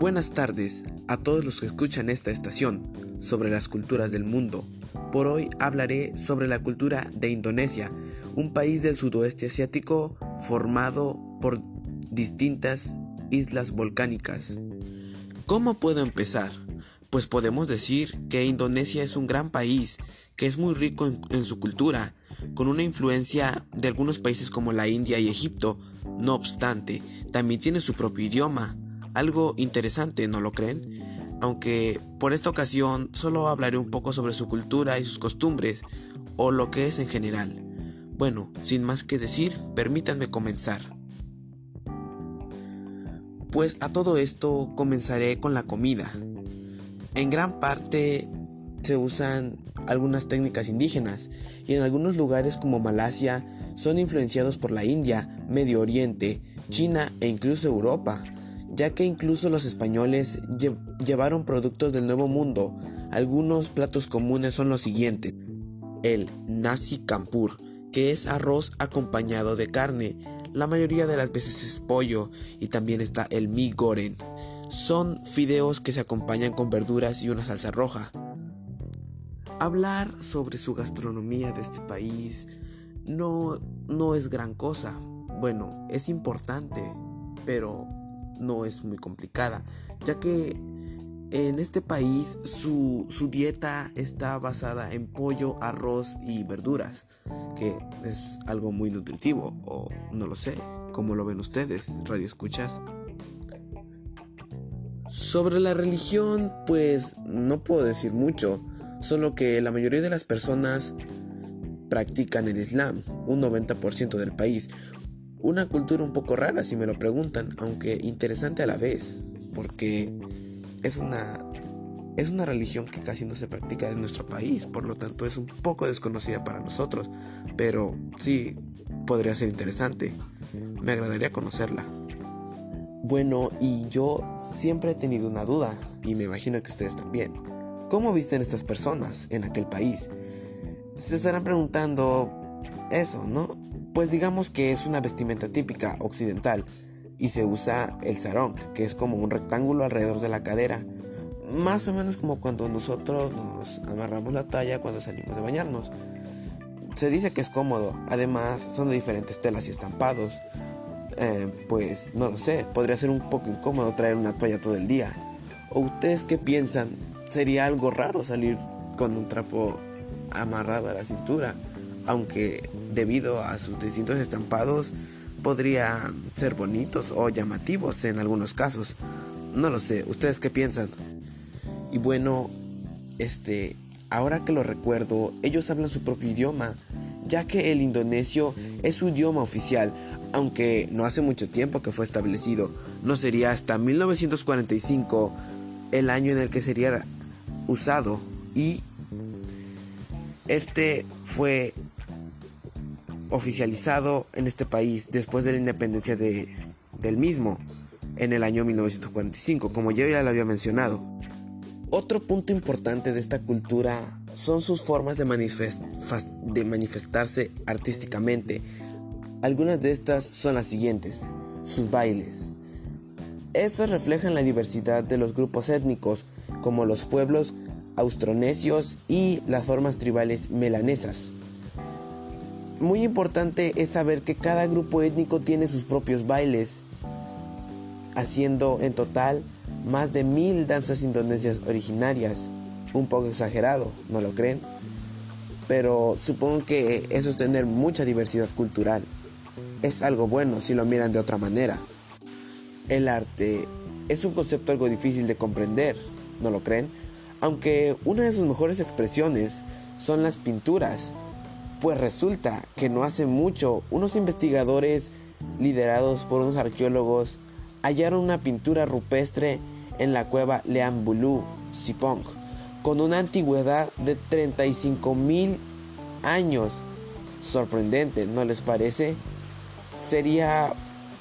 Buenas tardes a todos los que escuchan esta estación sobre las culturas del mundo. Por hoy hablaré sobre la cultura de Indonesia, un país del sudoeste asiático formado por distintas islas volcánicas. ¿Cómo puedo empezar? Pues podemos decir que Indonesia es un gran país que es muy rico en, su cultura, con una influencia de algunos países como la India y Egipto. No obstante, también tiene su propio idioma, algo interesante, ¿no lo creen? Aunque por esta ocasión solo hablaré un poco sobre su cultura y sus costumbres, o lo que es en general. Bueno, sin más que decir, permítanme comenzar. Pues a todo esto comenzaré con la comida. En gran parte se usan algunas técnicas indígenas y en algunos lugares como Malasia son influenciados por la India, Medio Oriente, China e incluso Europa ya que incluso los españoles llevaron productos del Nuevo Mundo. Algunos platos comunes son los siguientes. El nasi campur, que es arroz acompañado de carne, la mayoría de las veces es pollo, y también está el mi goren. Son fideos que se acompañan con verduras y una salsa roja. Hablar sobre su gastronomía de este país no, no es gran cosa. Bueno, es importante, pero no es muy complicada, ya que en este país su, dieta está basada en pollo, arroz y verduras, que es algo muy nutritivo, o no lo sé, como lo ven ustedes, radio escuchas. Sobre la religión, pues no puedo decir mucho, solo que la mayoría de las personas practican el Islam, un 90% del país, una cultura un poco rara si me lo preguntan, aunque interesante a la vez, porque es una es una religión que casi no se practica en nuestro país, por lo tanto es un poco desconocida para nosotros, pero sí podría ser interesante. Me agradaría conocerla. Bueno, y yo siempre he tenido una duda, y me imagino que ustedes también. ¿Cómo visten estas personas en aquel país? Se estarán preguntando eso, ¿no? Pues digamos que es una vestimenta típica occidental y se usa el sarong, que es como un rectángulo alrededor de la cadera, más o menos como cuando nosotros nos amarramos la talla cuando salimos de bañarnos. Se dice que es cómodo, además son de diferentes telas y estampados. Eh, pues no lo sé, podría ser un poco incómodo traer una toalla todo el día. ¿O ustedes qué piensan? ¿Sería algo raro salir con un trapo amarrado a la cintura? aunque debido a sus distintos estampados podría ser bonitos o llamativos en algunos casos. No lo sé, ¿ustedes qué piensan? Y bueno, este, ahora que lo recuerdo, ellos hablan su propio idioma, ya que el indonesio es su idioma oficial, aunque no hace mucho tiempo que fue establecido. No sería hasta 1945 el año en el que sería usado y este fue oficializado en este país después de la independencia de, del mismo en el año 1945, como yo ya lo había mencionado. Otro punto importante de esta cultura son sus formas de, de manifestarse artísticamente. Algunas de estas son las siguientes, sus bailes. Estos reflejan la diversidad de los grupos étnicos, como los pueblos austronesios y las formas tribales melanesas. Muy importante es saber que cada grupo étnico tiene sus propios bailes, haciendo en total más de mil danzas indonesias originarias. Un poco exagerado, ¿no lo creen? Pero supongo que eso es tener mucha diversidad cultural. Es algo bueno si lo miran de otra manera. El arte es un concepto algo difícil de comprender, ¿no lo creen? Aunque una de sus mejores expresiones son las pinturas pues resulta que no hace mucho unos investigadores liderados por unos arqueólogos hallaron una pintura rupestre en la cueva Leambulu, Sipong, con una antigüedad de 35 mil años. Sorprendente, ¿no les parece? Sería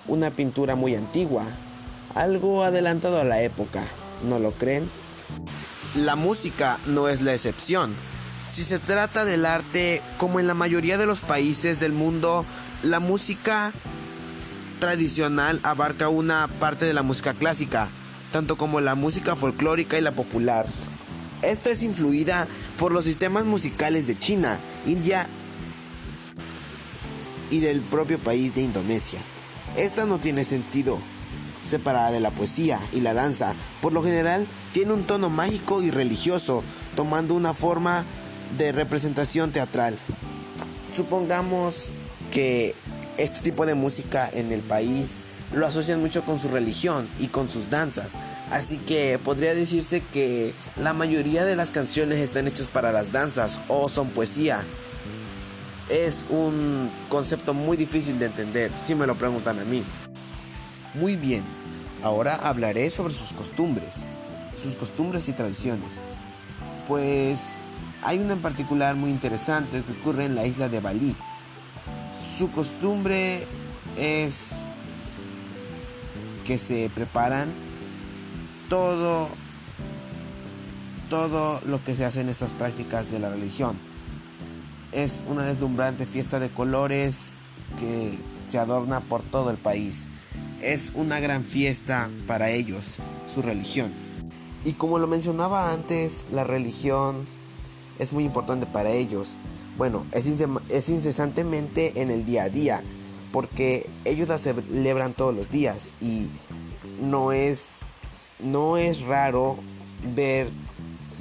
una pintura muy antigua, algo adelantado a la época, ¿no lo creen? La música no es la excepción. Si se trata del arte, como en la mayoría de los países del mundo, la música tradicional abarca una parte de la música clásica, tanto como la música folclórica y la popular. Esta es influida por los sistemas musicales de China, India y del propio país de Indonesia. Esta no tiene sentido separada de la poesía y la danza. Por lo general tiene un tono mágico y religioso, tomando una forma de representación teatral. Supongamos que este tipo de música en el país lo asocian mucho con su religión y con sus danzas. Así que podría decirse que la mayoría de las canciones están hechas para las danzas o son poesía. Es un concepto muy difícil de entender si me lo preguntan a mí. Muy bien, ahora hablaré sobre sus costumbres, sus costumbres y tradiciones. Pues hay una en particular muy interesante que ocurre en la isla de Bali. Su costumbre es que se preparan todo todo lo que se hace en estas prácticas de la religión. Es una deslumbrante fiesta de colores que se adorna por todo el país. Es una gran fiesta para ellos, su religión. Y como lo mencionaba antes, la religión es muy importante para ellos. Bueno, es, es incesantemente en el día a día porque ellos la celebran todos los días y no es no es raro ver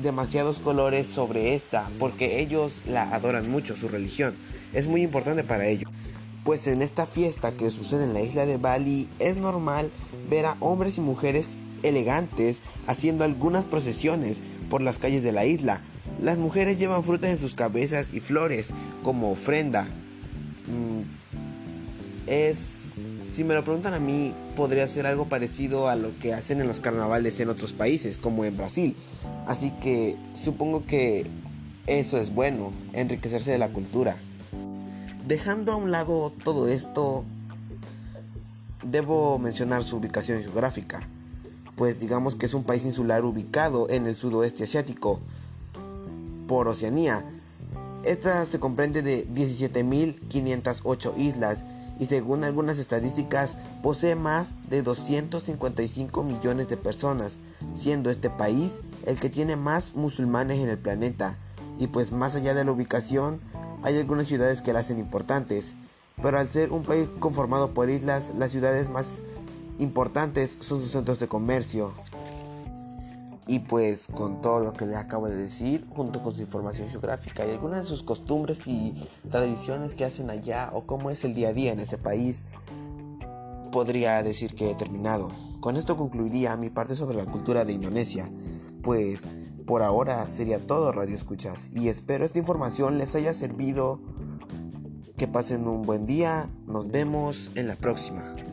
demasiados colores sobre esta porque ellos la adoran mucho su religión. Es muy importante para ellos. Pues en esta fiesta que sucede en la isla de Bali es normal ver a hombres y mujeres elegantes haciendo algunas procesiones por las calles de la isla las mujeres llevan frutas en sus cabezas y flores como ofrenda mm, es, si me lo preguntan a mí, podría ser algo parecido a lo que hacen en los carnavales en otros países, como en Brasil. Así que supongo que eso es bueno, enriquecerse de la cultura. Dejando a un lado todo esto, debo mencionar su ubicación geográfica, pues digamos que es un país insular ubicado en el sudoeste asiático, por Oceanía. Esta se comprende de 17.508 islas y según algunas estadísticas posee más de 255 millones de personas, siendo este país el que tiene más musulmanes en el planeta. Y pues más allá de la ubicación, hay algunas ciudades que la hacen importantes, pero al ser un país conformado por islas, las ciudades más importantes son sus centros de comercio, y pues con todo lo que le acabo de decir, junto con su información geográfica y algunas de sus costumbres y tradiciones que hacen allá o cómo es el día a día en ese país, podría decir que he terminado. Con esto concluiría mi parte sobre la cultura de Indonesia. Pues por ahora sería todo Radio Escuchas y espero esta información les haya servido. Que pasen un buen día, nos vemos en la próxima.